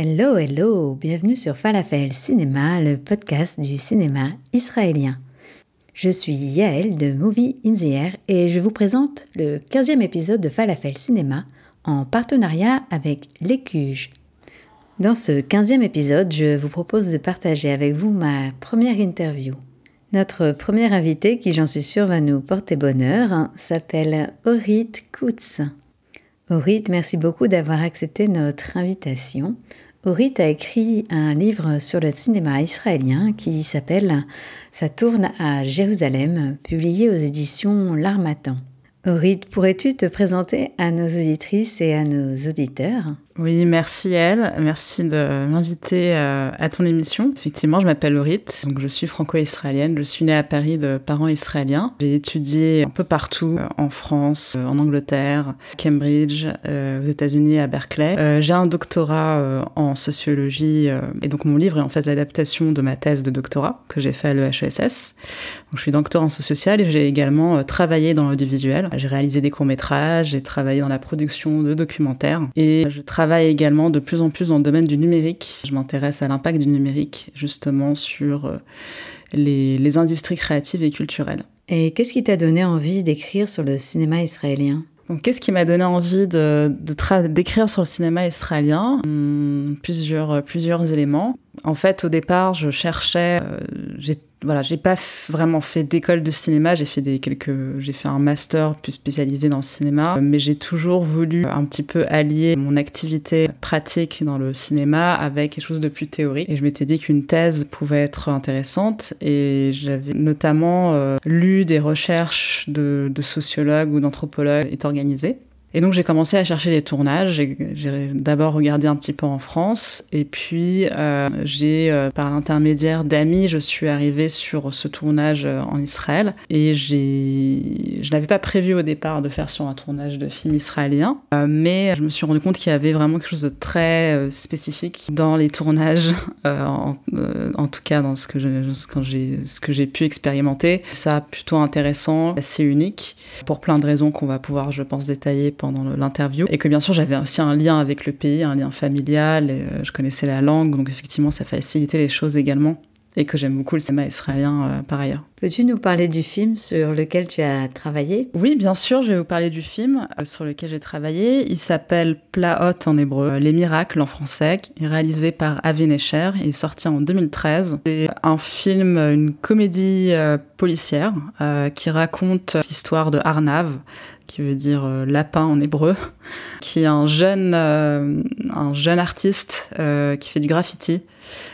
Hello, hello, bienvenue sur Falafel Cinéma, le podcast du cinéma israélien. Je suis Yael de Movie in the Air et je vous présente le 15e épisode de Falafel Cinéma en partenariat avec l'Écuge. Dans ce 15e épisode, je vous propose de partager avec vous ma première interview. Notre premier invité, qui j'en suis sûre va nous porter bonheur, s'appelle Orit Koutz. Orit, merci beaucoup d'avoir accepté notre invitation. Orit a écrit un livre sur le cinéma israélien qui s'appelle Ça tourne à Jérusalem, publié aux éditions L'Armatan. Orit, pourrais-tu te présenter à nos auditrices et à nos auditeurs? Oui, merci elle. Merci de m'inviter euh, à ton émission. Effectivement, je m'appelle Aurit, donc je suis franco-israélienne. Je suis née à Paris de parents israéliens. J'ai étudié un peu partout, euh, en France, euh, en Angleterre, Cambridge, aux États-Unis, à Berkeley. J'ai un doctorat en sociologie et donc mon livre est en fait l'adaptation de ma thèse de doctorat que j'ai fait à l'EHESS. Je suis docteur en sociales et j'ai également travaillé dans l'audiovisuel. J'ai réalisé des courts-métrages, j'ai travaillé dans la production de documentaires et je travaille travaille également de plus en plus dans le domaine du numérique. Je m'intéresse à l'impact du numérique justement sur euh, les, industries créatives et culturelles. Et qu'est-ce qui t'a donné envie d'écrire sur le cinéma israélien? Qu'est-ce qui m'a donné envie de, d'écrire sur le cinéma israélien? Hmm, plusieurs, plusieurs éléments. En fait, au départ, je cherchais, euh, voilà, j'ai pas vraiment fait d'école de cinéma, j'ai fait des quelques, j'ai fait un master plus spécialisé dans le cinéma, mais j'ai toujours voulu un petit peu allier mon activité pratique dans le cinéma avec quelque chose de plus théorique. Et je m'étais dit qu'une thèse pouvait être intéressante. Et j'avais notamment euh, lu des recherches de, de sociologues ou d'anthropologues. Est organisées et donc j'ai commencé à chercher les tournages. J'ai d'abord regardé un petit peu en France, et puis euh, j'ai, euh, par l'intermédiaire d'amis, je suis arrivée sur ce tournage euh, en Israël. Et j'ai, je n'avais pas prévu au départ de faire sur un tournage de film israélien, mais je me suis rendu compte qu'il y avait vraiment quelque chose de très spécifique dans les tournages, en, tout cas dans ce que j'ai, ce que j'ai pu expérimenter. Ça plutôt intéressant, assez unique, pour plein de raisons qu'on va pouvoir, je pense, détailler pendant l'interview et que bien sûr j'avais aussi un lien avec le pays, un lien familial, et, euh, je connaissais la langue, donc effectivement ça facilitait les choses également et que j'aime beaucoup le cinéma israélien euh, par ailleurs. Peux-tu nous parler du film sur lequel tu as travaillé? Oui, bien sûr, je vais vous parler du film euh, sur lequel j'ai travaillé. Il s'appelle Plaot en hébreu, Les miracles en français, réalisé par Avi Necher, est sorti en 2013. C'est un film, une comédie policière qui raconte l'histoire de Arnav, qui veut dire euh, lapin en hébreu, qui est un jeune, euh, un jeune artiste euh, qui fait du graffiti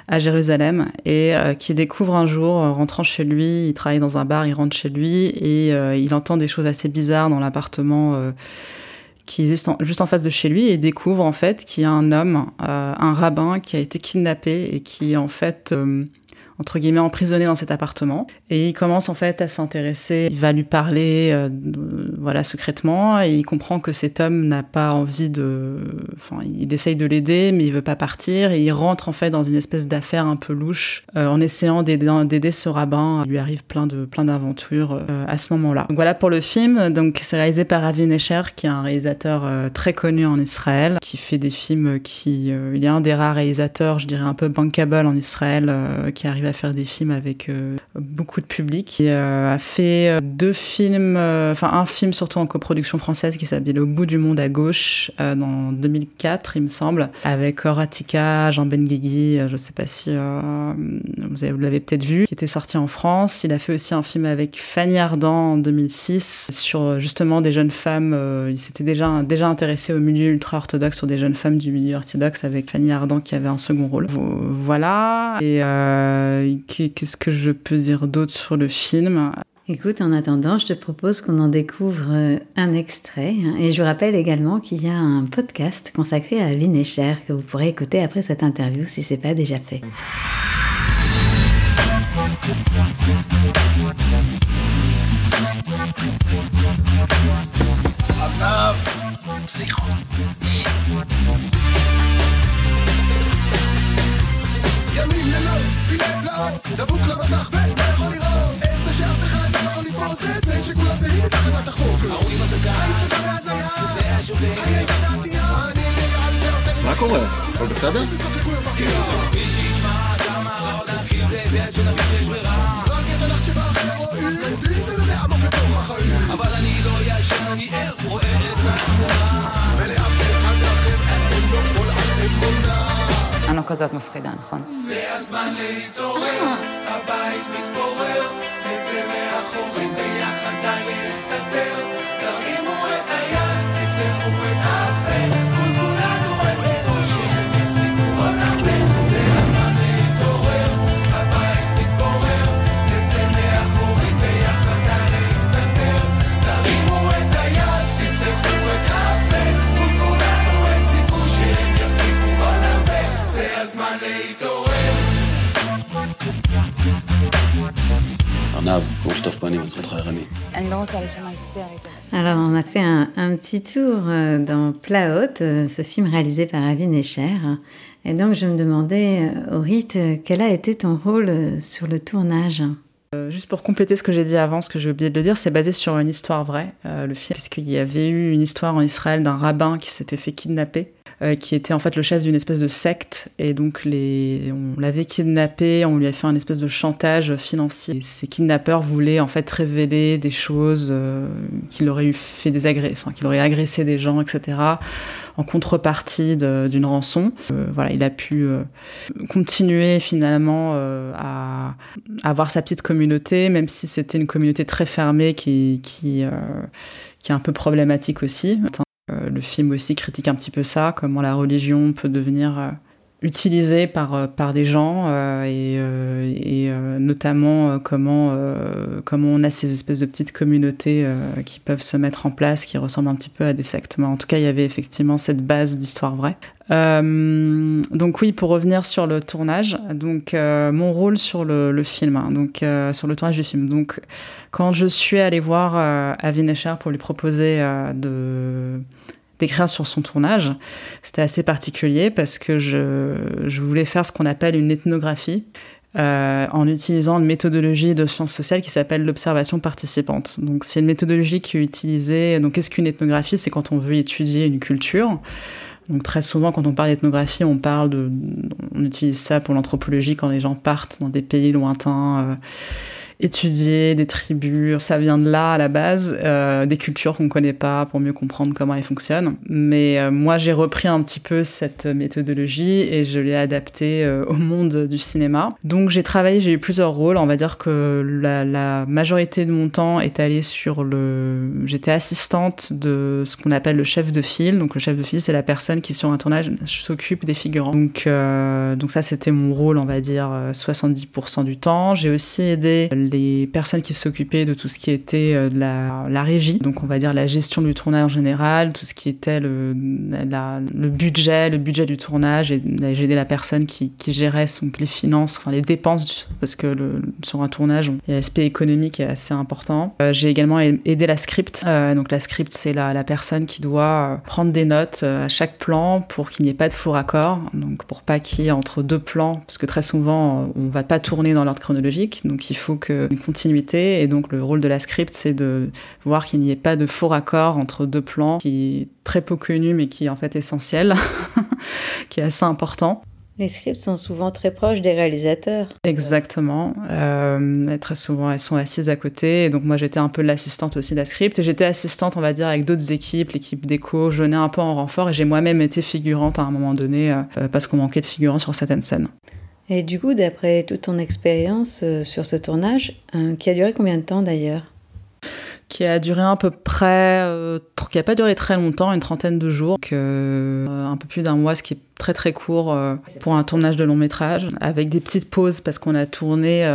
à Jérusalem et qui découvre un jour, rentrant chez lui, il travaille dans un bar, il rentre chez lui et il entend des choses assez bizarres dans l'appartement qui existe juste en face de chez lui et découvre en fait qu'il y a un homme, un rabbin qui a été kidnappé et qui en fait entre guillemets emprisonné dans cet appartement. Et il commence en fait à s'intéresser il va lui parler euh, voilà secrètement et il comprend que cet homme n'a pas envie de enfin il essaye de l'aider mais il veut pas partir et il rentre en fait dans une espèce d'affaire un peu louche euh, en essayant d'aider ce rabbin. Il lui arrive plein de plein d'aventures euh, à ce moment-là. Donc voilà pour le film. Donc c'est réalisé par Avi Necher qui est un réalisateur très connu en Israël qui fait des films qui il est un des rares réalisateurs je dirais un peu bankable en Israël qui arrive à faire des films avec euh, beaucoup de public. Il euh, a fait euh, deux films, enfin un film surtout en coproduction française qui s'appelle Au bout du monde à gauche dans 2004, il me semble, avec Horatika, Jean Benguigui, je sais pas si vous l'avez peut-être vu, qui était sorti en France. Il a fait aussi un film avec Fanny Ardant en 2006 sur justement des jeunes femmes. il s'était déjà, déjà intéressé au milieu ultra-orthodoxe, sur des jeunes femmes du milieu orthodoxe avec Fanny Ardant qui avait un second rôle. Voilà. Et euh, qu'est-ce que je peux dire d'autre sur le film? Écoute, en attendant, je te propose qu'on en découvre euh, un extrait. Hein. Et je vous rappelle également qu'il y a un podcast consacré à Vinécher que vous pourrez écouter après cette interview si ce n'est pas déjà fait. שיער, דבוק למסך ואתה יכול לראות איך זה שאף אחד לא יכול לתפוס את זה שכולם זהים מתחת לתחוף האורים הזדה, האיצה זה מהזיה, זה השודד, היית דעתייה, אני נגע על זה עושה מה קורה? הכל בסדר? מי שישמע גם הרע עוד נתחיל זה את זה עד שנבין שיש ברירה. רק את הלך שבאחר רואים, דין זה לזה עמוק בתוך החיים. אבל אני לא ישן, אני ער, רואה את התמורה ולאף אחד אחר אין לו כל עד אמונה כזאת מפחידה, נכון? זה הזמן להתעורר, הבית מתפורר, Alors, on a fait un, un petit tour euh, dans Plat Haute, euh, ce film réalisé par Avi Necher. Et donc, je me demandais, euh, Aurit, euh, quel a été ton rôle sur le tournage? Juste pour compléter ce que j'ai dit avant, ce que j'ai oublié de le dire, c'est basé sur une histoire vraie, euh, le film, puisqu'il y avait eu une histoire en Israël d'un rabbin qui s'était fait kidnapper, euh, qui était en fait le chef d'une espèce de secte, et donc les, on l'avait kidnappé, on lui a fait un espèce de chantage financier. Ces kidnappeurs voulaient en fait révéler des choses, euh, qu'il aurait eu fait des agré- enfin qu'il aurait agressé des gens, etc. En contrepartie d'une rançon. Euh, voilà, il a pu continuer finalement à avoir sa petite communauté, même si c'était une communauté très fermée qui, qui, qui est un peu problématique aussi. Euh, le film aussi critique un petit peu ça, comment la religion peut devenir euh, utilisée par, euh, par des gens et, notamment comment, comment on a ces espèces de petites communautés qui peuvent se mettre en place, qui ressemblent un petit peu à des sectes. En tout cas, il y avait effectivement cette base d'histoire vraie. Donc oui, pour revenir sur le tournage, donc mon rôle sur le, film, hein, donc sur le tournage du film. Donc quand je suis allée voir Avi Necher pour lui proposer de d'écrire sur son tournage, c'était assez particulier parce que je, je voulais faire ce qu'on appelle une ethnographie. euh, en utilisant une méthodologie de sciences sociales qui s'appelle l'observation participante. Donc c'est une méthodologie qui est utilisée. Donc qu'est-ce qu'une ethnographie C'est quand on veut étudier une culture? Donc très souvent, quand on parle d'ethnographie, on parle de, on utilise ça pour l'anthropologie quand les gens partent dans des pays lointains, euh, étudier des tribus. Ça vient de là à la base, euh, des cultures qu'on connaît pas pour mieux comprendre comment elles fonctionnent. Mais euh, moi, j'ai repris un petit peu cette méthodologie et je l'ai adaptée euh, au monde du cinéma. Donc j'ai travaillé, j'ai eu plusieurs rôles. On va dire que la, la majorité de mon temps est allé sur le. J'étais assistante de ce qu'on appelle le chef de file. Donc le chef de file, c'est la personne qui sur un tournage s'occupe des figurants. Donc donc ça, c'était mon rôle, on va dire euh, 70% du temps. J'ai aussi aidé les personnes qui s'occupaient de tout ce qui était euh, la, régie. Donc on va dire la gestion du tournage en général, tout ce qui était le, budget, le budget du tournage. Et j'ai aidé la personne qui, qui gérait les finances, enfin les dépenses, parce que sur un tournage, l'aspect économique est assez important. Euh, j'ai également aidé la script. Euh, donc la script, c'est la, personne qui doit prendre des notes à chaque plan pour qu'il n'y ait pas de faux raccord. Donc pour pas qu'il y ait entre deux plans, parce que très souvent, on va pas tourner dans l'ordre chronologique. Donc il faut que une continuité. Et donc le rôle de la script, c'est de voir qu'il n'y ait pas de faux raccord entre deux plans, qui est très peu connu, mais qui est en fait essentiel, qui est assez important. Les scripts sont souvent très proches des réalisateurs. Exactement. Euh, très souvent, elles sont assises à côté. Et donc, moi, j'étais un peu l'assistante aussi de la script. Et j'étais assistante, on va dire, avec d'autres équipes, l'équipe d'écho. Je venais un peu en renfort. Et j'ai moi-même été figurante à un moment donné euh, parce qu'on manquait de figurants sur certaines scènes. Et du coup, d'après toute ton expérience euh, sur ce tournage, euh, qui a duré combien de temps d'ailleurs qui a duré à peu près, euh, qui a pas duré très longtemps, une trentaine de jours, que, un peu plus d'un mois, ce qui est très très court pour un tournage de long métrage, avec des petites pauses parce qu'on a tourné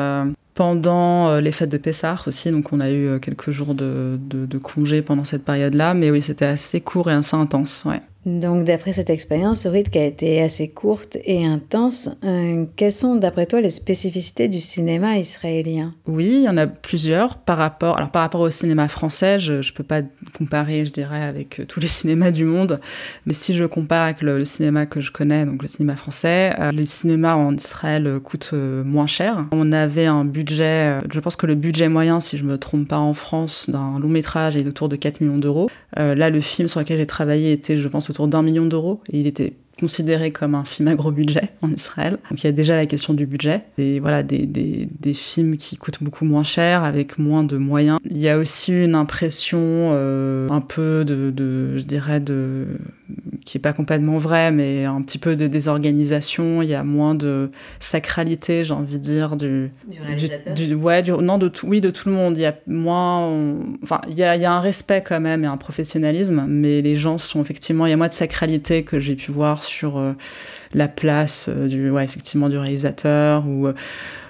pendant les fêtes de Pessah aussi, donc on a eu quelques jours de, de, de congé pendant cette période-là, mais oui, c'était assez court et assez intense, ouais. Donc, d'après cette expérience, au rythme qui a été assez courte et intense, euh, quelles sont, d'après toi, les spécificités du cinéma israélien? Oui, il y en a plusieurs par rapport, alors par rapport au cinéma français, je ne peux pas comparer, je dirais, avec euh, tous les cinémas du monde, mais si je compare avec le, cinéma que je connais, donc le cinéma français, euh, le cinéma en Israël euh, coûte euh, moins cher. On avait un budget, je pense que le budget moyen, si je me trompe pas en France, d'un long métrage est autour de 4 millions d'euros. Là, le film sur lequel j'ai travaillé était, je pense, autour d'un million d'euros, et il était considéré comme un film à gros budget en Israël. Donc il y a déjà la question du budget. Et voilà, des, des, films qui coûtent beaucoup moins cher, avec moins de moyens. Il y a aussi une impression euh, un peu de, de, je dirais, de qui est pas complètement vrai, mais un petit peu de désorganisation. Il y a moins de sacralité, j'ai envie de dire, du, Du réalisateur du, du- ouais, du- non, de tout, oui, de tout le monde. Il y a moins, on- enfin, il y a, il y a un respect quand même et un professionnalisme, mais les gens sont effectivement, il y a moins de sacralité que j'ai pu voir sur euh, la place euh, du, ouais, effectivement, du réalisateur ou euh,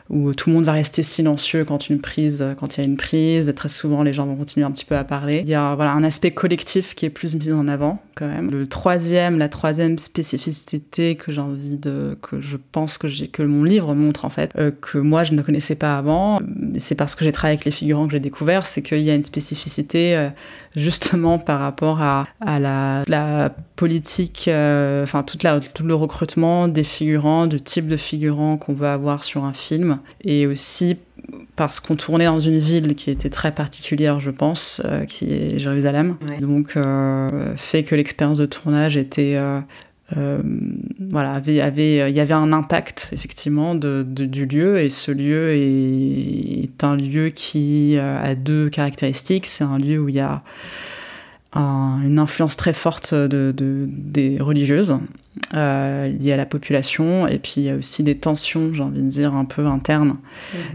où tout le monde va rester silencieux quand une prise, quand il y a une prise. Très souvent, les gens vont continuer un petit peu à parler. Il y a voilà un aspect collectif qui est plus mis en avant quand même. Le troisième, la troisième spécificité que j'ai envie de, que je pense que j'ai, que mon livre montre en fait, euh, que moi je ne connaissais pas avant. C'est parce que j'ai travaillé avec les figurants que j'ai découvert, c'est qu'il y a une spécificité euh, justement par rapport à, la, la politique, euh, enfin toute tout le recrutement des figurants, du type de figurants qu'on va avoir sur un film, et aussi parce qu'on tournait dans une ville qui était très particulière, je pense, euh, qui est Jérusalem. Ouais. Donc, euh, fait que l'expérience de tournage était, euh, voilà, avait, avait, il y avait un impact effectivement de, de- du lieu, et ce lieu est, est un lieu qui a deux caractéristiques. C'est un lieu où il y a un- une influence très forte de, de- des religieuses euh, liées à la population, et puis il y a aussi des tensions, j'ai envie de dire, un peu internes,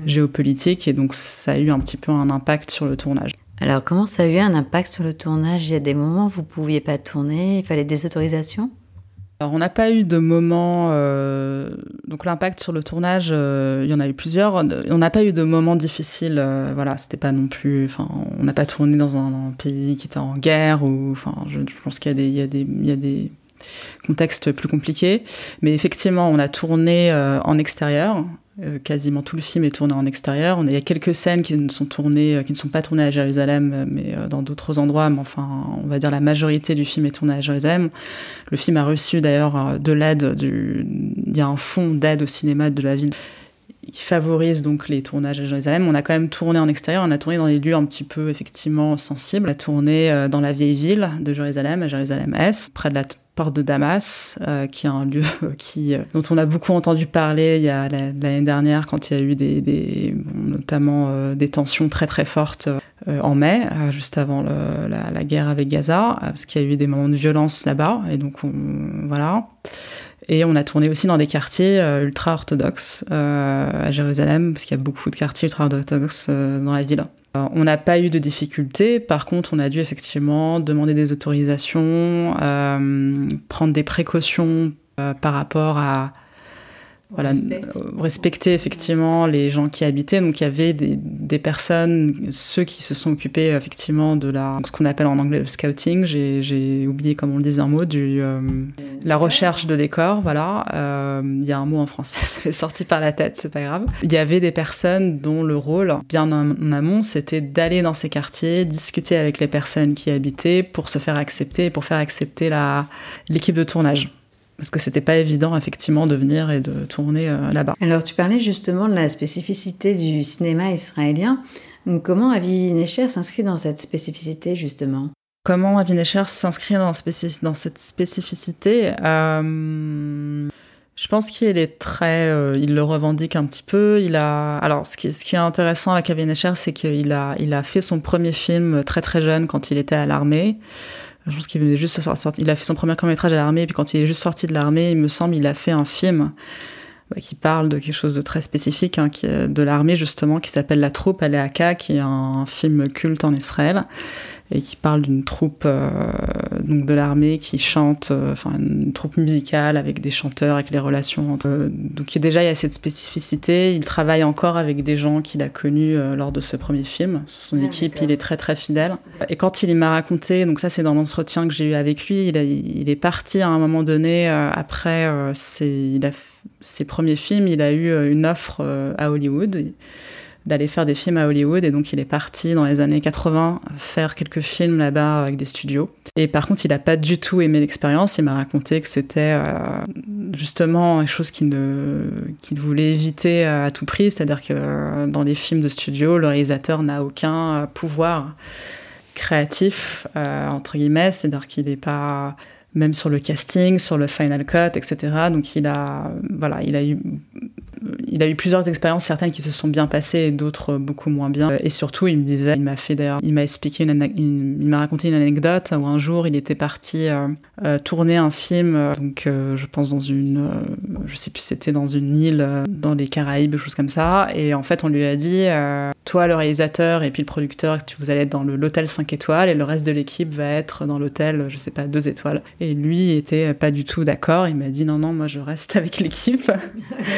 géopolitiques, et donc ça a eu un petit peu un impact sur le tournage. Alors, comment ça a eu un impact sur le tournage? Il y a des moments où vous pouviez pas tourner, il fallait des autorisations? Alors, on n'a pas eu de moment. euh, donc, l'impact sur le tournage, euh, il y en a eu plusieurs. On n'a pas eu de moments difficiles. euh, voilà, c'était pas non plus. Enfin, on n'a pas tourné dans un, un pays qui était en guerre ou. Enfin, je, je pense qu'il y a des, il y a des, il y a des contextes plus compliqués. Mais effectivement, on a tourné euh, en extérieur. Euh, quasiment tout le film est tourné en extérieur. Il y a quelques scènes qui ne sont tournées, euh, qui ne sont pas tournées à Jérusalem, mais dans d'autres endroits. Mais enfin, on va dire la majorité du film est tourné à Jérusalem. Le film a reçu d'ailleurs de l'aide. Il y a un fonds d'aide au cinéma de la ville qui favorise donc les tournages à Jérusalem. On a quand même tourné en extérieur, on a tourné dans des lieux un petit peu effectivement sensibles. On a tourné euh, dans la vieille ville de Jérusalem, à Jérusalem-Est, près de la porte de Damas, euh, qui est un lieu euh, dont on a beaucoup entendu parler l'année dernière quand il y a eu des, notamment des tensions très très fortes en mai, juste avant la, guerre avec Gaza, parce qu'il y a eu des moments de violence là-bas, et donc on, voilà. Et on a tourné aussi dans des quartiers euh, ultra-orthodoxes euh, à Jérusalem, parce qu'il y a beaucoup de quartiers ultra-orthodoxes euh, dans la ville. On n'a pas eu de difficultés, par contre on a dû effectivement demander des autorisations, prendre des précautions par rapport à voilà, euh, respecter effectivement les gens qui habitaient. Donc il y avait des, des personnes, ceux qui se sont occupés effectivement de la, ce qu'on appelle en anglais le scouting, j'ai oublié comment on le disait un mot, du, euh, la recherche de décors, voilà. Euh, Il y a un mot en français, ça fait sorti par la tête, c'est pas grave. Il y avait des personnes dont le rôle, bien en, amont, c'était d'aller dans ces quartiers, discuter avec les personnes qui y habitaient pour se faire accepter, pour faire accepter l'équipe de tournage. Parce que c'était pas évident, effectivement, de venir et de tourner euh, là-bas. Alors, tu parlais justement de la spécificité du cinéma israélien. Donc, Comment Avi Necher s'inscrit dans cette spécificité, justement? Comment Avi Necher s'inscrit dans, spécif- dans cette spécificité? Euh, Je pense qu'il est très, euh, il le revendique un petit peu. Il a, alors ce qui, ce qui est intéressant avec Avi Necher, c'est qu'il a, il a fait son premier film très très jeune quand il était à l'armée. Je pense qu'il venait juste de sortir. Il a fait son premier court métrage à l'armée, puis quand il est juste sorti de l'armée, il me semble, il a fait un film bah, qui parle de quelque chose de très spécifique, hein, qui de l'armée justement, qui s'appelle La Troupe Aléaka, qui est un film culte en Israël et qui parle d'une troupe euh, donc de l'armée qui chante, euh, enfin une troupe musicale avec des chanteurs, avec les relations entre. eux. donc déjà il y a cette spécificité. Il travaille encore avec des gens qu'il a connus euh, lors de ce premier film. Son Ah, équipe, d'accord. il est très très fidèle. Et quand il m'a raconté, donc ça c'est dans l'entretien que j'ai eu avec lui, il, a- il est parti à un moment donné euh, après euh, ses, il a f- ses premiers films, il a eu euh, une offre euh, à Hollywood d'aller faire des films à Hollywood et donc il est parti dans les années 80 faire quelques films là-bas avec des studios. Et par contre, il n'a pas du tout aimé l'expérience. Il m'a raconté que c'était euh, justement une chose qu'il voulait éviter à tout prix, c'est-à-dire que euh, dans les films de studio, le réalisateur n'a aucun euh, pouvoir créatif entre guillemets, c'est-à-dire qu'il n'est pas même sur le casting, sur le final cut, etc. Donc il a voilà, il a eu il a eu plusieurs expériences, certaines qui se sont bien passées et d'autres beaucoup moins bien. Et surtout, il me disait, il m'a fait d'ailleurs, il m'a expliqué, une, il m'a raconté une anecdote où un jour, il était parti euh, euh, tourner un film, euh, donc euh, je pense dans une, euh, je sais plus, c'était dans une île euh, dans les Caraïbes, quelque chose comme ça. Et en fait, on lui a dit, euh, toi, le réalisateur et puis le producteur, vous allez être dans l'hôtel 5 étoiles et le reste de l'équipe va être dans l'hôtel, je sais pas, 2 étoiles. Et lui était pas du tout d'accord. Il m'a dit, non, non, moi, je reste avec l'équipe.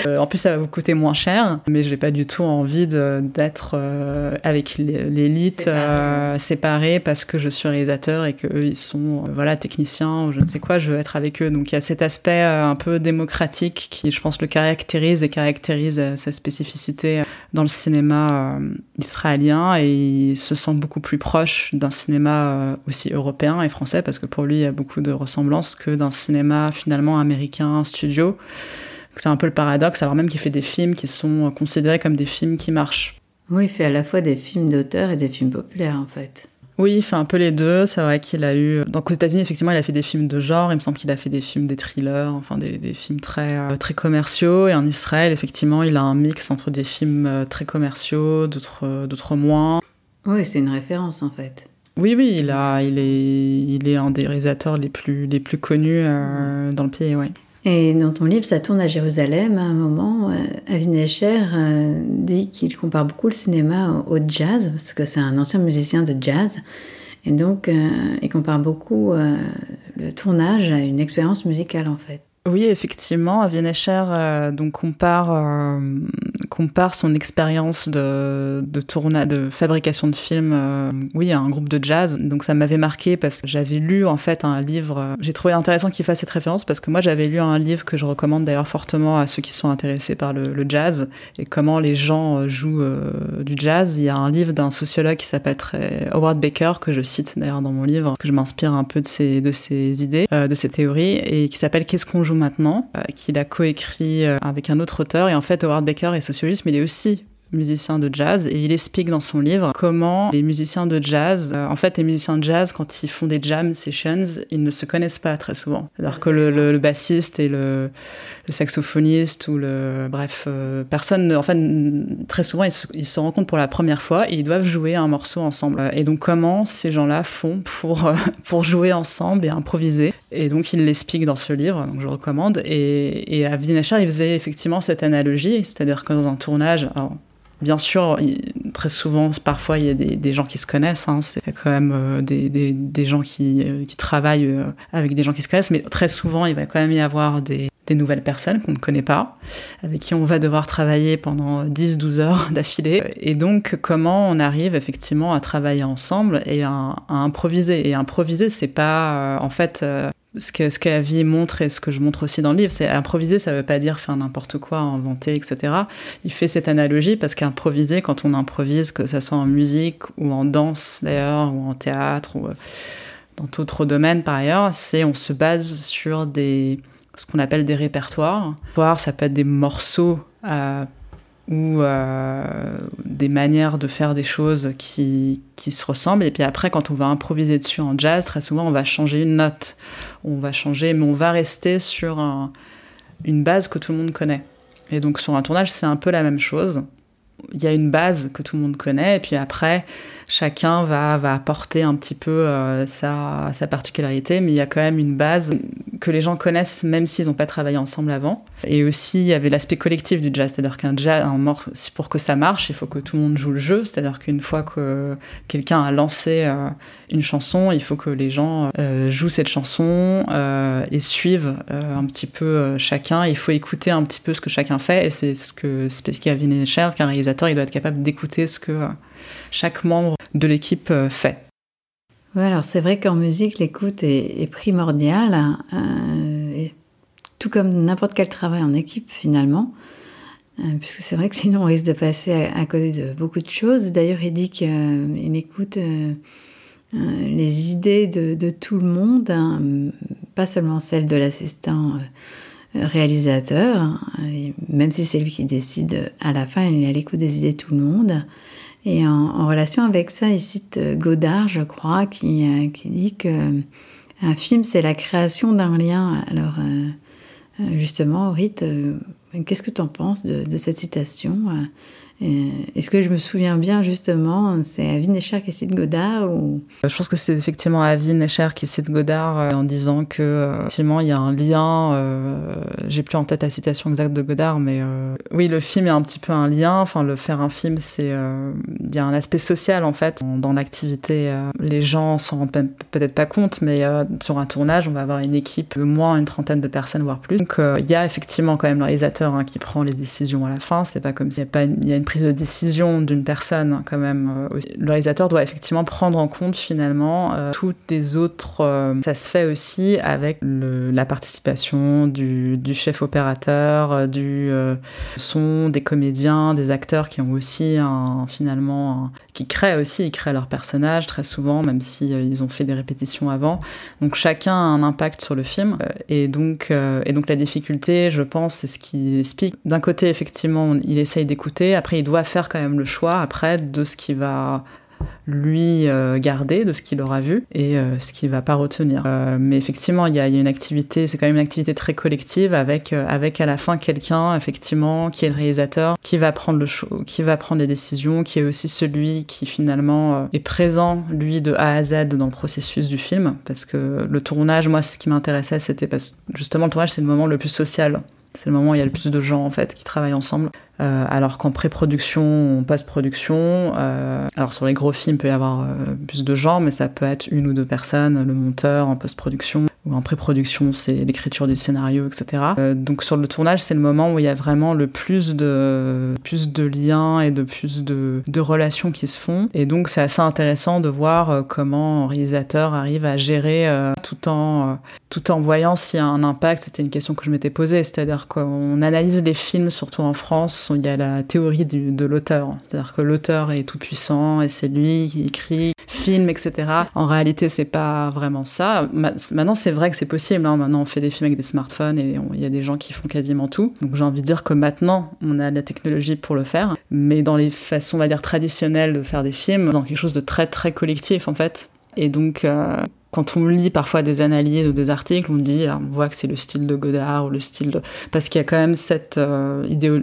Euh, en plus, ça va vous coûter moins cher, mais j'ai pas du tout envie d'être euh, avec l'é- l'élite Séparé. euh, séparée parce que je suis réalisateur et que eux ils sont euh, voilà techniciens ou je ne sais quoi. Je veux être avec eux. Donc il y a cet aspect un peu démocratique qui, je pense, le caractérise et caractérise sa spécificité dans le cinéma israélien et il se sent beaucoup plus proche d'un cinéma aussi européen et français parce que pour lui il y a beaucoup de ressemblances que d'un cinéma finalement américain studio. C'est un peu le paradoxe, alors même qu'il fait des films qui sont considérés comme des films qui marchent. Oui, il fait à la fois des films d'auteur et des films populaires, en fait. Oui, il fait un peu les deux. C'est vrai qu'il a eu. Donc aux États-Unis, effectivement, il a fait des films de genre. Il me semble qu'il a fait des films, des thrillers, enfin des, des films très, euh, très commerciaux. Et en Israël, effectivement, il a un mix entre des films euh, très commerciaux, d'autres, euh, d'autres moins. Oui, c'est une référence, en fait. Oui, oui, il, a, il, est, il est un des réalisateurs les plus, les plus connus euh, dans le pays, ouais. Et dans ton livre, ça tourne à Jérusalem. À un moment, euh, Avin Escher euh, dit qu'il compare beaucoup le cinéma au, jazz, parce que c'est un ancien musicien de jazz. Et donc, euh, il compare beaucoup le tournage à une expérience musicale, en fait. Oui, effectivement, Avian Escher euh, donc compare, euh, compare son expérience de, de tournage, de fabrication de films, euh, oui, à un groupe de jazz. Donc ça m'avait marqué parce que j'avais lu en fait un livre. euh, J'ai trouvé intéressant qu'il fasse cette référence parce que moi j'avais lu un livre que je recommande d'ailleurs fortement à ceux qui sont intéressés par le, jazz et comment les gens jouent du jazz. Il y a un livre d'un sociologue qui s'appelle Howard Baker que je cite d'ailleurs dans mon livre, que je m'inspire un peu de ses, de ses idées, de ses théories, et qui s'appelle Qu'est-ce qu'on joue maintenant, euh, qu'il a coécrit euh, avec un autre auteur. Et en fait, Howard Baker est sociologiste, mais il est aussi musicien de jazz et il explique dans son livre comment les musiciens de jazz, euh, en fait les musiciens de jazz quand ils font des jam sessions, ils ne se connaissent pas très souvent. Alors que le, bassiste et le, le saxophoniste ou le bref euh, personne, ne- en fait très souvent ils se, ils se rencontrent pour la première fois et ils doivent jouer un morceau ensemble. Euh, Et donc comment ces gens-là font pour euh, pour jouer ensemble et improviser? Et donc il l'explique dans ce livre, donc je recommande. Et, et à Vinachar, il faisait effectivement cette analogie, c'est-à-dire que dans un tournage, alors, Bien sûr, très souvent, parfois, il y a des, des gens qui se connaissent. Hein, c'est quand même des, des, des gens qui, qui travaillent avec des gens qui se connaissent, mais très souvent, il va quand même y avoir des, des nouvelles personnes qu'on ne connaît pas, avec qui on va devoir travailler pendant 10-12 heures d'affilée. Et donc, comment on arrive effectivement à travailler ensemble et à, improviser? Et improviser, c'est pas, euh, en fait, euh, ce que, ce que la vie montre et ce que je montre aussi dans le livre, c'est improviser, ça veut pas dire faire n'importe quoi, inventer, etc. Il fait cette analogie parce qu'improviser, quand on improvise, que ce soit en musique ou en danse d'ailleurs, ou en théâtre, ou euh, dans d'autres domaines par ailleurs, c'est on se base sur des ce qu'on appelle des répertoires. Répertoire, Ça peut être des morceaux euh, ou euh, des manières de faire des choses qui, qui se ressemblent. Et puis après, quand on va improviser dessus en jazz, très souvent, on va changer une note. On va changer, mais on va rester sur un- une base que tout le monde connaît. Et donc sur un tournage, c'est un peu la même chose. Il y a une base que tout le monde connaît, et puis après, chacun va, va apporter un petit peu euh, sa, particularité, mais il y a quand même une base que les gens connaissent même s'ils n'ont pas travaillé ensemble avant. Et aussi, il y avait l'aspect collectif du jazz, c'est-à-dire qu'un jazz, pour que ça marche, il faut que tout le monde joue le jeu, c'est-à-dire qu'une fois que quelqu'un a lancé euh, une chanson, il faut que les gens euh, jouent cette chanson et suivent un petit peu chacun. Il faut écouter un petit peu ce que chacun fait, et c'est ce que Kevin Escher, qu'un réalisateur, il doit être capable d'écouter ce que chaque membre de l'équipe euh, fait. Ouais, alors c'est vrai qu'en musique, l'écoute est, primordiale, hein, euh, tout comme n'importe quel travail en équipe finalement, euh, puisque c'est vrai que sinon on risque de passer à, côté de beaucoup de choses. D'ailleurs, il dit qu'il écoute les idées de, tout le monde, hein, pas seulement celles de l'assistant réalisateur, hein, même si c'est lui qui décide à la fin, il est à l'écoute des idées de tout le monde. Et en, relation avec ça, il cite euh, Godard, je crois, qui, euh, dit que euh, un film, c'est la création d'un lien. Alors, justement, Rit, euh, qu'est-ce que tu en penses de, cette citation? Et Est-ce que je me souviens bien, justement, c'est Avin Escher qui cite Godard ou... Je pense que c'est effectivement Avin Escher qui cite Godard euh, en disant que euh, effectivement il y a un lien. euh, J'ai plus en tête la citation exacte de Godard, mais euh, oui, le film est un petit peu un lien. Enfin, le faire un film, c'est euh, il y a un aspect social en fait dans, l'activité. euh, les gens s'en rendent peut-être pas compte, mais euh, sur un tournage, on va avoir une équipe de moins une trentaine de personnes voire plus. Donc euh, il y a effectivement quand même le réalisateur hein, qui prend les décisions à la fin. C'est pas comme s'il y a prise de décision d'une personne hein, quand même. euh. Le réalisateur doit effectivement prendre en compte finalement euh, toutes les autres. ça se fait aussi avec la participation du, chef opérateur, euh, du euh, son, des comédiens, des acteurs qui ont aussi finalement qui créent aussi, ils créent leur personnage très souvent, même si ils ont fait des répétitions avant. Donc chacun a un impact sur le film et donc et donc la difficulté, je pense, c'est ce qui explique. D'un côté, effectivement, il essaye d'écouter. Après, il doit faire quand même le choix après de ce qui va lui euh, garder de ce qu'il aura vu et euh, ce qu'il va pas retenir. Euh, mais effectivement, il y a, une activité, c'est quand même une activité très collective avec avec à la fin quelqu'un effectivement qui est le réalisateur, qui va prendre le cho- qui va prendre les décisions, qui est aussi celui qui finalement est présent lui de A à Z dans le processus du film parce que le tournage, moi, ce qui m'intéressait, c'était justement le tournage, c'est le moment le plus social. C'est le moment où il y a le plus de gens en fait qui travaillent ensemble. Euh, alors qu'en pré-production, en post-production, euh, alors sur les gros films, il peut y avoir euh, plus de gens, mais ça peut être une ou deux personnes, le monteur en post-production, ou en pré-production, c'est l'écriture du scénario, etc. Euh, donc sur le tournage, c'est le moment où il y a vraiment le plus de, plus de liens et de plus de, de relations qui se font. Et donc c'est assez intéressant de voir euh, comment un réalisateur arrive à gérer tout en... tout en voyant s'il y a un impact, c'était une question que je m'étais posée, c'est-à-dire qu'on analyse les films, surtout en France, il y a la théorie de l'auteur, c'est-à-dire que l'auteur est tout puissant et c'est lui qui écrit, filme, etc. En réalité, c'est pas vraiment ça. Ma- Maintenant, c'est vrai que c'est possible. hein. Maintenant, on fait des films avec des smartphones et il y a des gens qui font quasiment tout. Donc, j'ai envie de dire que maintenant, on a la technologie pour le faire, mais dans les façons, on va dire traditionnelles de faire des films, dans quelque chose de très très collectif en fait. Et donc, euh, quand on lit parfois des analyses ou des articles, on dit, on voit que c'est le style de Godard ou le style de... Parce qu'il y a quand même cette euh, idéo...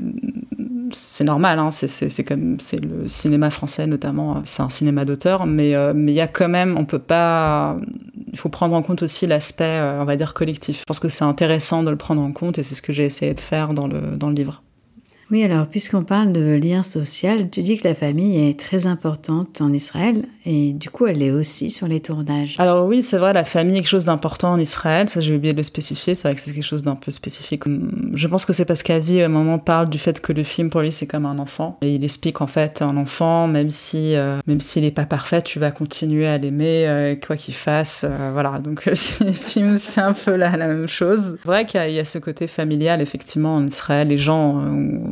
C'est normal, hein, c'est- comme c'est le cinéma français notamment, euh, c'est un cinéma d'auteur, mais euh, mais il y a quand même, on peut pas, il faut prendre en compte aussi l'aspect, euh, on va dire collectif. Je pense que c'est intéressant de le prendre en compte et c'est ce que j'ai essayé de faire dans le dans le livre. Oui, alors puisqu'on parle de lien social, tu dis que la famille est très importante en Israël et du coup elle est aussi sur les tournages. Alors oui, c'est vrai, la famille est quelque chose d'important en Israël, ça j'ai oublié de le spécifier, c'est vrai que c'est quelque chose d'un peu spécifique. Hum, Je pense que c'est parce qu'Avi, à un moment, parle du fait que le film, pour lui, c'est comme un enfant. Et il explique en fait, un enfant, même si euh, même s'il n'est pas parfait, tu vas continuer à l'aimer, euh, quoi qu'il fasse. euh, voilà, donc si les films, c'est un peu la, même chose. C'est vrai qu'il y, y a ce côté familial, effectivement, en Israël, les gens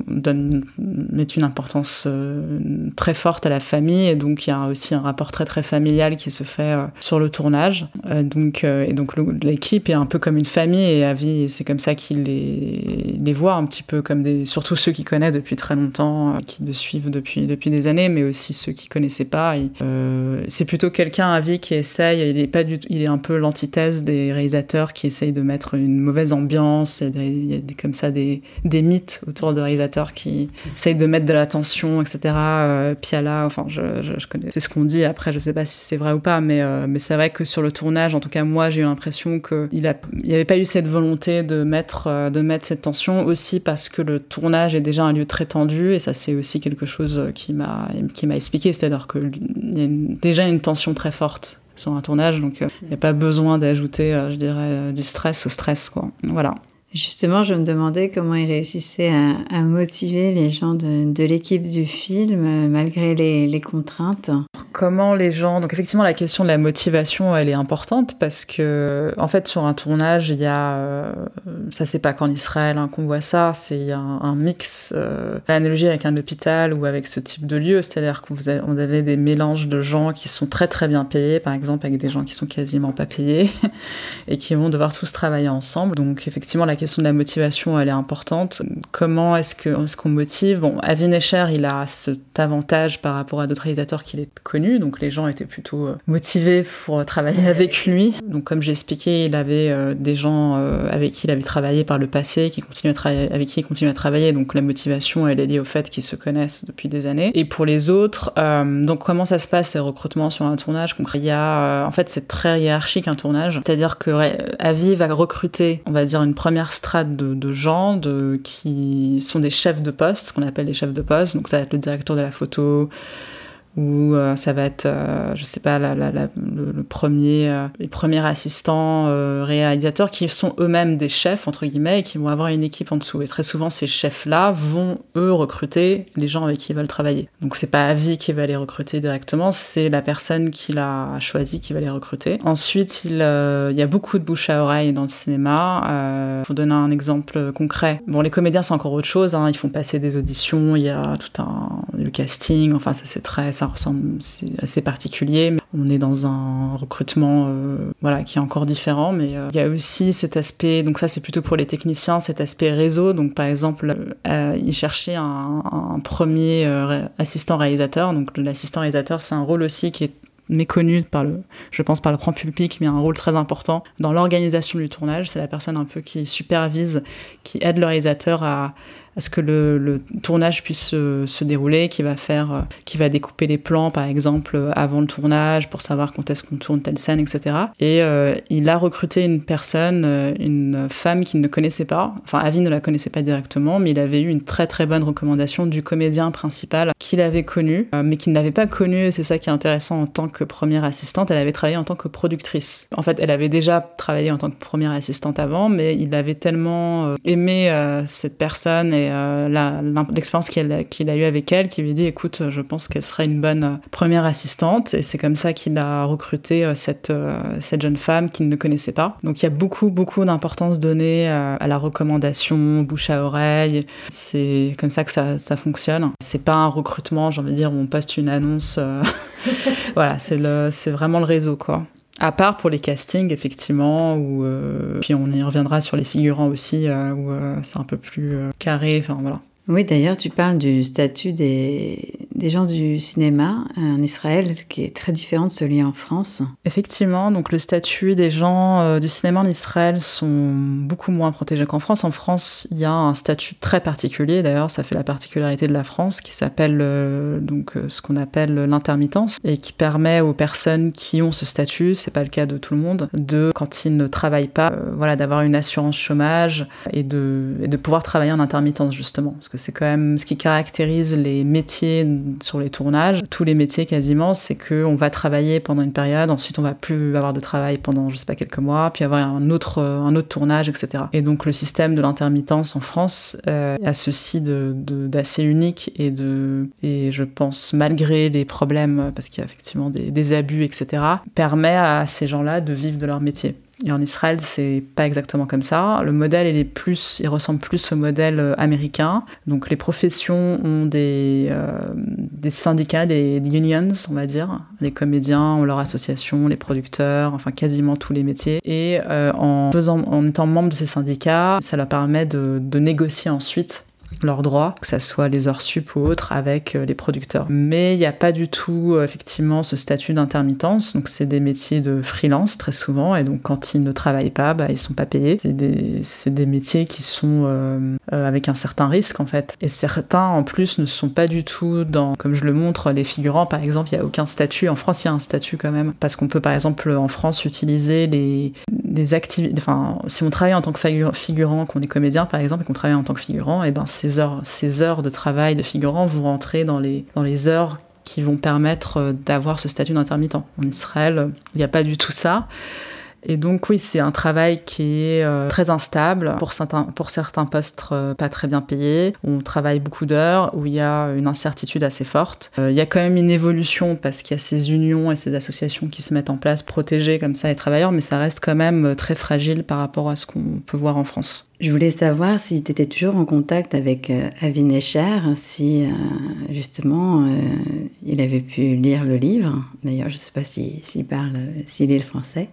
donnent, mettent une importance euh, très forte à la famille, et donc il y a aussi un rapport très très familial qui se fait euh, sur le tournage. Euh, donc, et donc l'équipe est un peu comme une famille, et Avi, c'est comme ça qu'il les, les voit un petit peu comme surtout ceux qui connaissent depuis très longtemps, qui le suivent depuis, depuis des années, mais aussi ceux qui connaissaient pas. C'est plutôt quelqu'un, Avi, qui essaye, il est pas du il est un peu l'antithèse des réalisateurs qui essayent de mettre une mauvaise ambiance, il y a des, comme ça des, des mythes autour de réalisateurs qui essayent de mettre de la tension, etc. Euh, Piala, enfin, je, connais, c'est ce qu'on dit. Après, je sais pas si c'est vrai ou pas, mais, euh, mais c'est vrai que sur le tournage, en tout cas, moi, j'ai eu l'impression qu'il n'y avait pas eu cette volonté de mettre, euh, de mettre cette tension aussi parce que le tournage est déjà un lieu très tendu et ça, c'est aussi quelque chose qui m'a, qui m'a expliqué. C'est-à-dire qu'il y a déjà une tension très forte sur un tournage, donc il n'y a pas besoin d'ajouter, je dirais, du stress au stress, quoi. Voilà. Justement, je me demandais comment ils réussissaient à, motiver les gens de, l'équipe du film euh, malgré les, contraintes. Comment les gens. Donc, effectivement, la question de la motivation, elle est importante parce que, en fait, sur un tournage, il y a. euh, ça, c'est pas qu'en Israël hein, qu'on voit ça, c'est il un, un mix. Euh, L'analogie avec un hôpital ou avec ce type de lieu, c'est-à-dire qu'on avait des mélanges de gens qui sont très très bien payés, par exemple, avec des gens qui sont quasiment pas payés et qui vont devoir tous travailler ensemble. Donc, effectivement, la question de la motivation, elle est importante. Comment est-ce qu'on motive? Bon, Avi Escher, il a cet avantage par rapport à d'autres réalisateurs qu'il est connu, donc les gens étaient plutôt euh, motivés pour travailler avec lui. Donc, comme j'ai expliqué, il avait euh, des gens euh, avec qui il avait travaillé par le passé, qui continuent à travailler, avec qui il continue à travailler. Donc, la motivation, elle est liée au fait qu'ils se connaissent depuis des années. Et pour les autres, donc comment ça se passe ces recrutements sur un tournage Il y a, en fait, c'est très hiérarchique un tournage. C'est-à-dire que Avi va recruter, on va dire, une première strate de, gens qui sont des chefs de poste, ce qu'on appelle des chefs de poste. Donc ça va être le directeur de la photo, ou euh, ça va être, euh, je sais pas, le, premier, euh, les premiers assistants euh, réalisateurs qui sont eux-mêmes des chefs entre guillemets et qui vont avoir une équipe en dessous. Et très souvent, ces chefs-là vont eux recruter les gens avec qui ils veulent travailler. Donc c'est pas Avi qui va les recruter directement, c'est la personne qui l'a choisi qui va les recruter. Ensuite, il, y a beaucoup de bouche à oreille dans le cinéma. Pour donner un exemple concret, bon, les comédiens c'est encore autre chose. Hein, ils font passer des auditions, il y a tout un le casting. Enfin, ça c'est très, ça ressemble, assez particulier. On est dans un recrutement, euh, voilà, qui est encore différent. Mais euh, il y a aussi cet aspect. Donc ça c'est plutôt pour les techniciens, cet aspect réseau. Donc par exemple, euh, ils cherchaient un, un premier euh, assistant réalisateur. Donc l'assistant réalisateur, c'est un rôle aussi qui est méconnu par le, je pense par le grand public, mais un rôle très important dans l'organisation du tournage. C'est la personne un peu qui supervise, qui aide le réalisateur à, à ce que le, tournage puisse se, dérouler, qui va faire, euh, qui va découper les plans, par exemple, euh, avant le tournage pour savoir quand est-ce qu'on tourne telle scène, etc. Et euh, il a recruté une personne, une femme qu'il ne connaissait pas. Enfin, Avi ne la connaissait pas directement, mais il avait eu une très très bonne recommandation du comédien principal qu'il avait connu, mais qu'il n'avait pas connu. C'est ça qui est intéressant en tant que première assistante. Elle avait travaillé en tant que productrice. En fait, elle avait déjà travaillé en tant que première assistante avant, mais il avait tellement aimé cette personne euh, l'expérience qu'il a, eue avec elle, qu'il lui dit écoute, je pense qu'elle serait une bonne euh, première assistante. Et c'est comme ça qu'il a recruté euh, cette, euh, cette jeune femme qu'il ne connaissait pas. Donc il y a beaucoup, beaucoup d'importance donnée euh, à la recommandation, bouche à oreille. C'est comme ça que ça, ça fonctionne. C'est pas un recrutement, j'ai envie de dire, où on poste une annonce. euh, voilà, c'est vraiment le réseau, quoi. À part pour les castings, effectivement, où, euh, puis on y reviendra sur les figurants aussi, euh, où euh, c'est un peu plus euh, carré, enfin voilà. Oui, d'ailleurs, tu parles du statut des, des gens du cinéma en Israël, ce qui est très différent de celui en France. Effectivement, donc le statut des gens euh, du cinéma en Israël sont beaucoup moins protégés qu'en France. En France, il y a un statut très particulier. D'ailleurs, ça fait la particularité de la France, qui s'appelle euh, donc euh, ce qu'on appelle l'intermittence et qui permet aux personnes qui ont ce statut, c'est pas le cas de tout le monde, de quand ils ne travaillent pas, euh, voilà, d'avoir une assurance chômage et de et de pouvoir travailler en intermittence justement, parce que c'est quand même ce qui caractérise les métiers sur les tournages, tous les métiers quasiment, c'est que on va travailler pendant une période, ensuite on va plus avoir de travail pendant je sais pas quelques mois, puis avoir un autre euh, un autre tournage, etc. Et donc le système de l'intermittence en France euh, a ceci de de- d'assez unique et de et je pense malgré les problèmes parce qu'il y a effectivement des, des abus, etc. permet à ces gens-là de vivre de leur métier. Et en Israël, c'est pas exactement comme ça. Le modèle, il est plus, il ressemble plus au modèle euh, américain. Donc les professions ont des, euh, des syndicats, des, unions, on va dire. Les comédiens ont leur association, les producteurs, enfin quasiment tous les métiers. Et euh, en faisant, en étant membre de ces syndicats, ça leur permet de, de négocier ensuite leurs droits, que ça soit les heures sup ou autres, avec euh, les producteurs. Mais il n'y a pas du tout, euh, effectivement, ce statut d'intermittence. Donc, c'est des métiers de freelance, très souvent. Et donc, quand ils ne travaillent pas, bah, ils sont pas payés. C'est des, des métiers qui sont euh, euh, avec un certain risque en fait. Et certains en plus ne sont pas du tout dans, comme je le montre, les figurants par exemple, il n'y a aucun statut. En France, il y a un statut quand même. Parce qu'on peut par exemple en France utiliser les, des activités. Enfin, si on travaille en tant que figurant, qu'on est comédien par exemple, et qu'on travaille en tant que figurant, et eh ben ces heures, ces heures de travail de figurant vont rentrer dans les, dans les heures qui vont permettre euh, d'avoir ce statut d'intermittent. En Israël, il n'y a pas du tout ça. Et donc oui, c'est un travail qui est euh, très instable pour certains, pour certains postes euh, pas très bien payés. On travaille beaucoup d'heures, où il y a une incertitude assez forte. Euh, il y a quand même une évolution parce qu'il y a ces unions et ces associations qui se mettent en place, protéger comme ça les travailleurs, mais ça reste quand même très fragile par rapport à ce qu'on peut voir en France. Je voulais savoir si tu étais toujours en contact avec Avi Necher, si justement il avait pu lire le livre. D'ailleurs, je ne sais pas s'il si, parle, s'il lit le français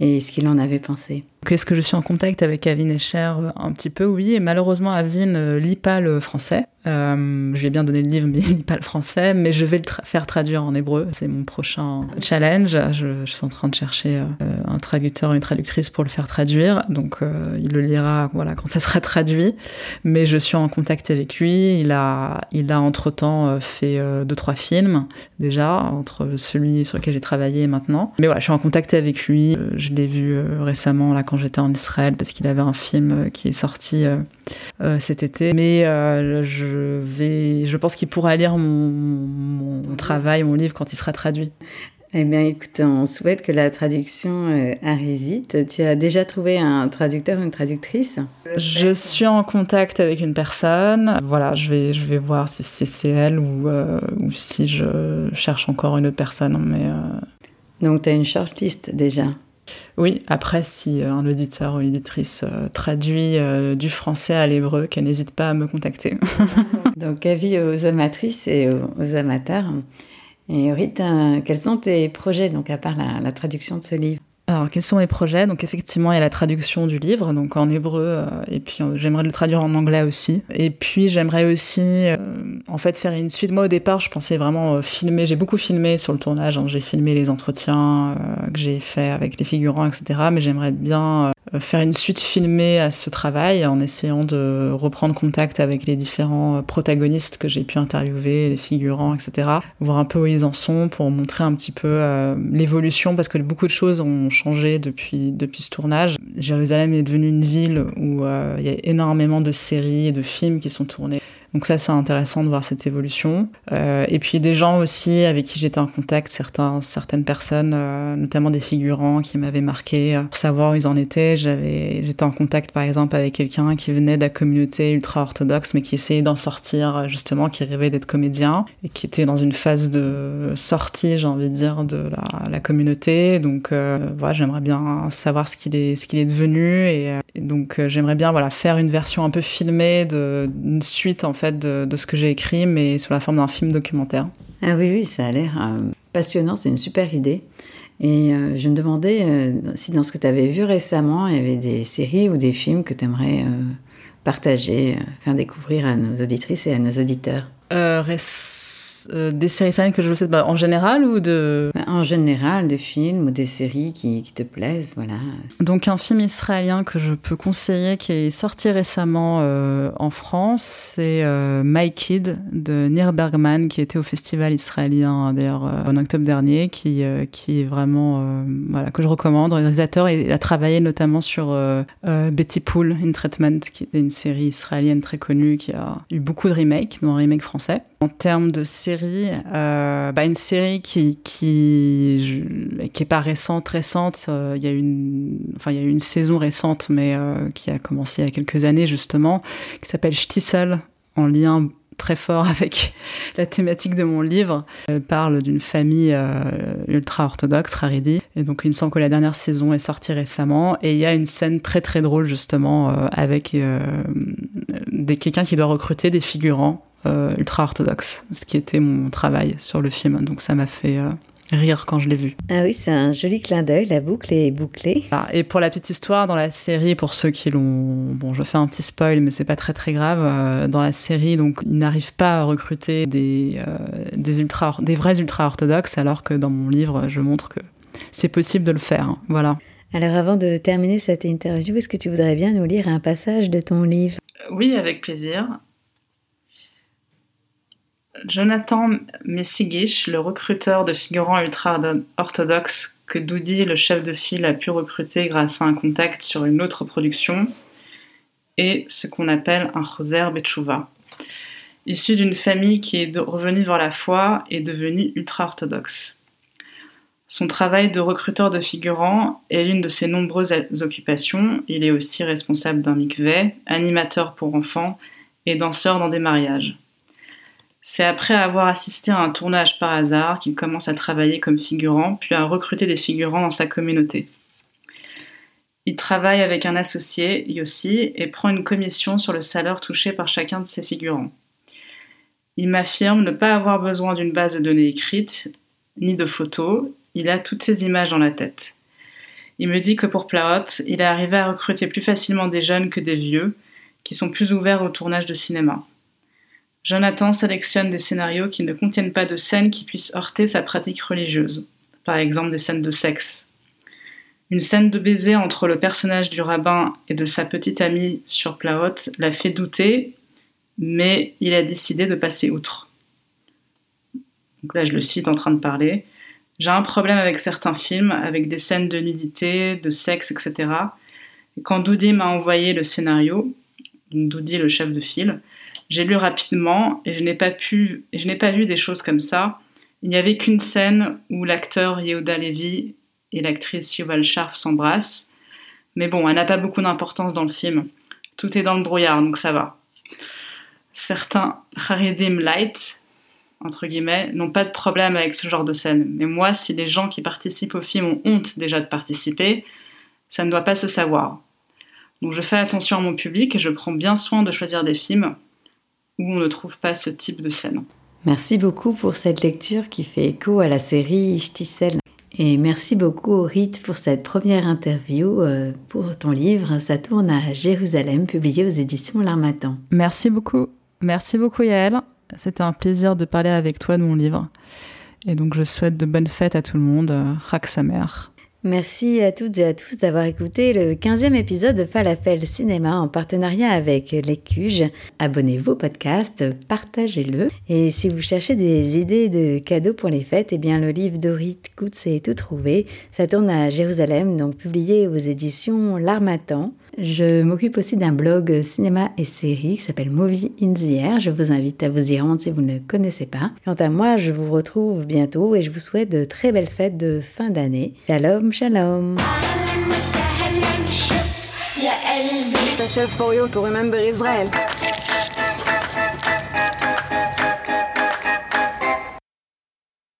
et ce qu'il en avait pensé. Est-ce que je suis en contact avec Avin Escher Un petit peu, oui. Et malheureusement, Avin ne lit pas le français. Euh, je lui ai bien donné le livre, mais il lit pas le français. Mais je vais le faire traduire en hébreu. C'est mon prochain challenge. Je, suis en train de chercher euh, un traducteur, une traductrice pour le faire traduire. Donc, euh, il le lira voilà, quand ça sera traduit. Mais je suis en contact avec lui. Il a, il a entre-temps fait deux, trois films, déjà, entre celui sur lequel j'ai travaillé et maintenant. Mais voilà, je suis en contact avec lui. Je l'ai vu récemment, là, quand j'étais en Israël parce qu'il avait un film euh, qui est sorti euh, euh, cet été. Mais je vais, je pense qu'il pourra lire mon, travail, mon livre quand il sera traduit. Eh bien, écoute, on souhaite que la traduction arrive vite. Tu as déjà trouvé un traducteur ou une traductrice? Je suis en contact avec une personne. Voilà, je vais, je vais voir si c'est elle ou, ou si je cherche encore une autre personne. Mais, Donc, tu as une shortlist déjà? Oui, après, si euh, un auditeur ou une éditrice euh, traduit euh, du français à l'hébreu, qu'elle n'hésite pas à me contacter. Donc, avis aux amatrices et aux, amateurs. Et Rite, quels sont tes projets, donc à part la traduction de ce livre? Alors, quels sont mes projets? Donc, effectivement, il y a la traduction du livre, donc en hébreu, euh, et puis euh, j'aimerais le traduire en anglais aussi. Et puis, j'aimerais aussi, euh, en fait, faire une suite. Moi, au départ, je pensais vraiment filmer. J'ai beaucoup filmé sur le tournage. Hein. J'ai filmé les entretiens que j'ai fait avec les figurants, etc. Mais j'aimerais bien faire une suite filmée à ce travail en essayant de reprendre contact avec les différents protagonistes que j'ai pu interviewer, les figurants, etc. Voir un peu où ils en sont pour montrer un petit peu l'évolution parce que beaucoup de choses ont changé depuis, depuis ce tournage. Jérusalem est devenue une ville où euh, il y a énormément de séries et de films qui sont tournés. Donc ça, c'est intéressant de voir cette évolution. Euh, et puis des gens aussi avec qui j'étais en contact, certains, certaines personnes, euh, notamment des figurants qui m'avaient marqué euh, pour savoir où ils en étaient. J'avais, j'étais en contact par exemple avec quelqu'un qui venait de la communauté ultra-orthodoxe, mais qui essayait d'en sortir justement, qui rêvait d'être comédien et qui était dans une phase de sortie, j'ai envie de dire, de la, communauté. Donc voilà, j'aimerais bien savoir ce qu'il est, ce qu'il est devenu et, et donc j'aimerais bien voilà faire une version un peu filmée de une suite en fait de, ce que j'ai écrit, mais sous la forme d'un film documentaire. Ah oui, oui, ça a l'air euh, passionnant, c'est une super idée. Et euh, je me demandais euh, si dans ce que tu avais vu récemment, il y avait des séries ou des films que tu aimerais partager, faire découvrir à nos auditrices et à nos auditeurs? Euh, des séries israéliennes que je sais bah, en général ou de bah, En général, des films ou des séries qui, qui, te plaisent, voilà. Donc un film israélien que je peux conseiller qui est sorti récemment euh, en France, c'est euh, My Kid de Nir Bergman qui était au festival israélien d'ailleurs en octobre dernier, qui qui est vraiment voilà que je recommande. Le réalisateur a travaillé notamment sur Betty Pool in Treatment, qui est une série israélienne très connue qui a eu beaucoup de remakes, dont un remake français. En termes de euh, bah une série qui qui qui est pas récente récente. Euh, il y a une enfin il y a une saison récente, mais euh, qui a commencé il y a quelques années justement, qui s'appelle Stissel, en lien très fort avec la thématique de mon livre. Elle parle d'une famille ultra-orthodoxe, Haredi. Et donc, il me semble que la dernière saison est sortie récemment. Et il y a une scène très très drôle, justement, avec quelqu'un qui doit recruter des figurants ultra-orthodoxe, ce qui était mon travail sur le film. Donc ça m'a fait euh, rire quand je l'ai vu. Ah oui, c'est un joli clin d'œil, la boucle est bouclée. Ah, et pour la petite histoire, dans la série, pour ceux qui l'ont... Bon, je fais un petit spoil, mais c'est pas très très grave. Euh, dans la série, donc, ils n'arrivent pas à recruter des, des, ultra, des vrais ultra-orthodoxes, alors que dans mon livre, je montre que c'est possible de le faire. Hein. Voilà. Alors avant de terminer cette interview, est-ce que tu voudrais bien nous lire un passage de ton livre? Oui, avec plaisir. Jonathan Messigish, le recruteur de figurants ultra-orthodoxes que Doudi, le chef de file, a pu recruter grâce à un contact sur une autre production, est ce qu'on appelle un Choser Betchouva. Issu d'une famille qui est revenue vers la foi et devenue ultra-orthodoxe. Son travail de recruteur de figurants est l'une de ses nombreuses occupations. Il est aussi responsable d'un mikveh, animateur pour enfants et danseur dans des mariages. C'est après avoir assisté à un tournage par hasard qu'il commence à travailler comme figurant, puis à recruter des figurants dans sa communauté. Il travaille avec un associé, Yossi, et prend une commission sur le salaire touché par chacun de ses figurants. Il m'affirme ne pas avoir besoin d'une base de données écrite, ni de photos, il a toutes ces images dans la tête. Il me dit que pour Plaot, il est arrivé à recruter plus facilement des jeunes que des vieux, qui sont plus ouverts au tournage de cinéma. Jonathan sélectionne des scénarios qui ne contiennent pas de scènes qui puissent heurter sa pratique religieuse, par exemple des scènes de sexe. Une scène de baiser entre le personnage du rabbin et de sa petite amie sur Plaot l'a fait douter, mais il a décidé de passer outre. Donc là, je le cite en train de parler. J'ai un problème avec certains films, avec des scènes de nudité, de sexe, etc. Et quand Doudi m'a envoyé le scénario, Doudi le chef de file, j'ai lu rapidement et je n'ai pas pu, je n'ai pas vu des choses comme ça. Il n'y avait qu'une scène où l'acteur Yehuda Levy et l'actrice Yuval Sharf s'embrassent. Mais bon, elle n'a pas beaucoup d'importance dans le film. Tout est dans le brouillard, donc ça va. Certains Haridim light, entre guillemets, n'ont pas de problème avec ce genre de scène. Mais moi, si les gens qui participent au film ont honte déjà de participer, ça ne doit pas se savoir. Donc je fais attention à mon public et je prends bien soin de choisir des films où on ne trouve pas ce type de scène. Merci beaucoup pour cette lecture qui fait écho à la série Shtisel. Et merci beaucoup Rite pour cette première interview euh, pour ton livre Ça tourne à Jérusalem, publié aux éditions L'Armatan. Merci beaucoup. Merci beaucoup Yael. C'était un plaisir de parler avec toi de mon livre. Et donc je souhaite de bonnes fêtes à tout le monde. Rak sa mère. Merci à toutes et à tous d'avoir écouté le 15e épisode de Falafel Cinéma en partenariat avec l'Écuge. Abonnez-vous au podcast, partagez-le. Et si vous cherchez des idées de cadeaux pour les fêtes, eh bien le livre d'Orit Koutz est tout trouvé. Ça tourne à Jérusalem, donc publié aux éditions L'Armatan. Je m'occupe aussi d'un blog cinéma et séries qui s'appelle Movie in the Air. Je vous invite à vous y rendre si vous ne connaissez pas. Quant à moi, je vous retrouve bientôt et je vous souhaite de très belles fêtes de fin d'année. Shalom, shalom.